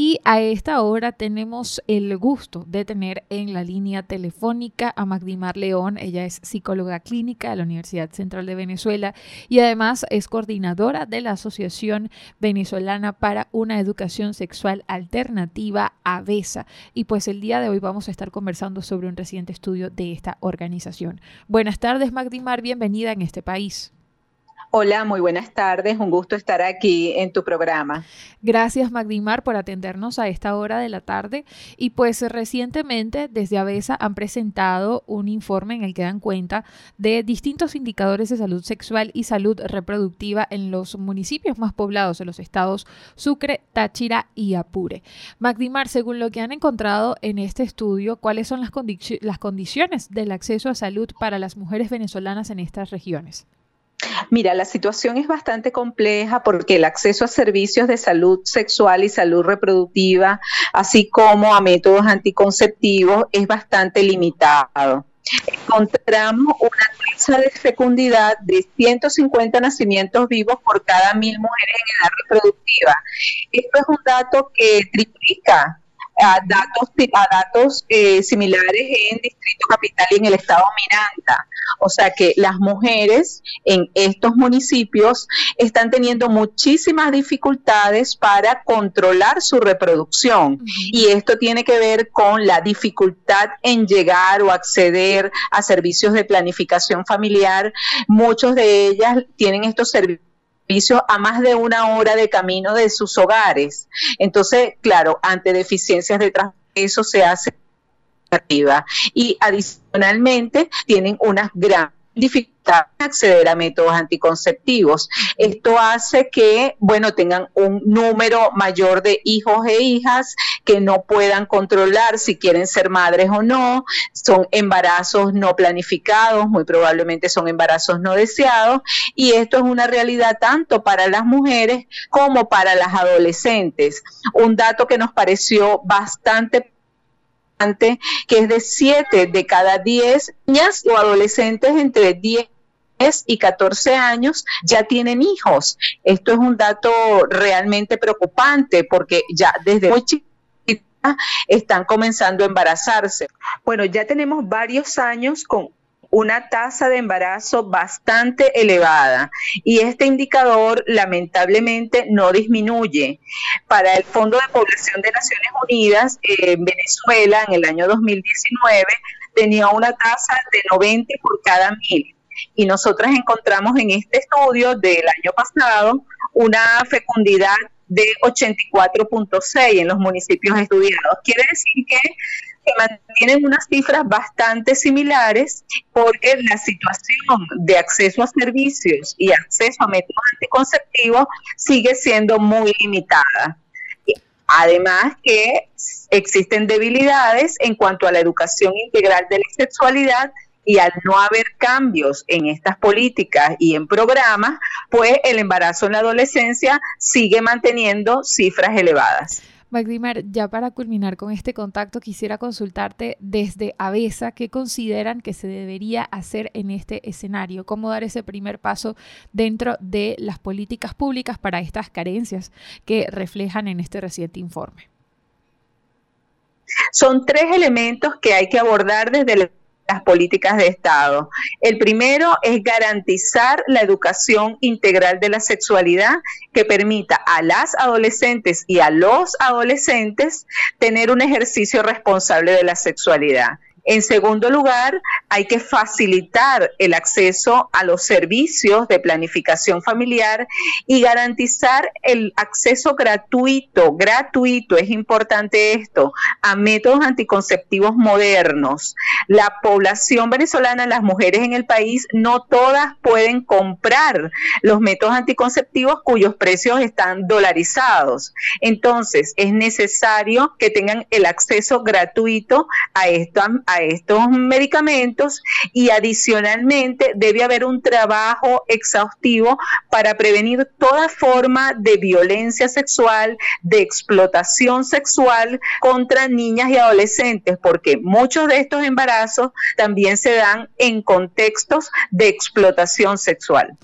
Y a esta hora tenemos el gusto de tener en la línea telefónica a Magdimar León. Ella es psicóloga clínica de la Universidad Central de Venezuela y además es coordinadora de la Asociación Venezolana para una Educación Sexual Alternativa, AVESA. Y pues el día de hoy vamos a estar conversando sobre un reciente estudio de esta organización. Buenas tardes, Magdimar. Bienvenida en este país. Hola, muy buenas tardes. Un gusto estar aquí en tu programa. Gracias, Magdimar, por atendernos a esta hora de la tarde. Y pues recientemente desde ABESA han presentado un informe en el que dan cuenta de distintos indicadores de salud sexual y salud reproductiva en los municipios más poblados de los estados Sucre, Táchira y Apure. Magdimar, según lo que han encontrado en este estudio, ¿cuáles son las, las condiciones del acceso a salud para las mujeres venezolanas en estas regiones? Mira, la situación es bastante compleja porque el acceso a servicios de salud sexual y salud reproductiva, así como a métodos anticonceptivos, es bastante limitado. Encontramos una tasa de fecundidad de 150 nacimientos vivos por cada mil mujeres en edad reproductiva. Esto es un dato que triplica a datos, a datos eh, similares en Distrito Capital y en el estado Miranda. O sea que las mujeres en estos municipios están teniendo muchísimas dificultades para controlar su reproducción. Y esto tiene que ver con la dificultad en llegar o acceder a servicios de planificación familiar. Muchos de ellas tienen estos servicios a más de una hora de camino de sus hogares. Entonces, claro, ante deficiencias de transporte, eso se hace. Y adicionalmente tienen unas gran dificultades acceder a métodos anticonceptivos. Esto hace que, bueno, tengan un número mayor de hijos e hijas que no puedan controlar si quieren ser madres o no. Son embarazos no planificados, muy probablemente son embarazos no deseados. Y esto es una realidad tanto para las mujeres como para las adolescentes. Un dato que nos pareció bastante que es de 7 de cada 10 niñas o adolescentes entre 10 y 14 años ya tienen hijos. Esto es un dato realmente preocupante porque ya desde muy chiquita están comenzando a embarazarse. Bueno, ya tenemos varios años con una tasa de embarazo bastante elevada y este indicador lamentablemente no disminuye. Para el Fondo de Población de Naciones Unidas, en Venezuela en el año 2019 tenía una tasa de 90 por cada mil y nosotras encontramos en este estudio del año pasado una fecundidad de 84.6 en los municipios estudiados. Quiere decir que se mantienen unas cifras bastante similares porque la situación de acceso a servicios y acceso a métodos anticonceptivos sigue siendo muy limitada. Además que existen debilidades en cuanto a la educación integral de la sexualidad y al no haber cambios en estas políticas y en programas, pues el embarazo en la adolescencia sigue manteniendo cifras elevadas. Magdimar, ya para culminar con este contacto, quisiera consultarte desde ABESA qué consideran que se debería hacer en este escenario, cómo dar ese primer paso dentro de las políticas públicas para estas carencias que reflejan en este reciente informe. Son tres elementos que hay que abordar desde el las políticas de Estado. El primero es garantizar la educación integral de la sexualidad que permita a las adolescentes y a los adolescentes tener un ejercicio responsable de la sexualidad. En segundo lugar, hay que facilitar el acceso a los servicios de planificación familiar y garantizar el acceso gratuito, gratuito, es importante esto, a métodos anticonceptivos modernos. La población venezolana, las mujeres en el país, no todas pueden comprar los métodos anticonceptivos cuyos precios están dolarizados. Entonces, es necesario que tengan el acceso gratuito a, esto, a estos medicamentos y adicionalmente debe haber un trabajo exhaustivo para prevenir toda forma de violencia sexual, de explotación sexual contra niñas y adolescentes, porque muchos de estos embarazos también se dan en contextos de explotación sexual.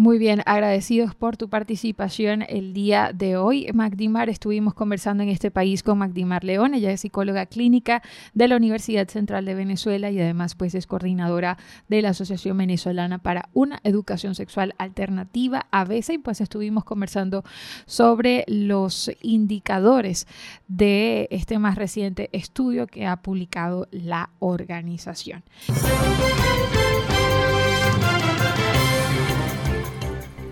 Muy bien, agradecidos por tu participación el día de hoy. Magdimar, estuvimos conversando en este país con Magdimar León, ella es psicóloga clínica de la Universidad Central de Venezuela y además pues es coordinadora de la Asociación Venezolana para una Educación Sexual Alternativa, a veces, y pues estuvimos conversando sobre los indicadores de este más reciente estudio que ha publicado la organización.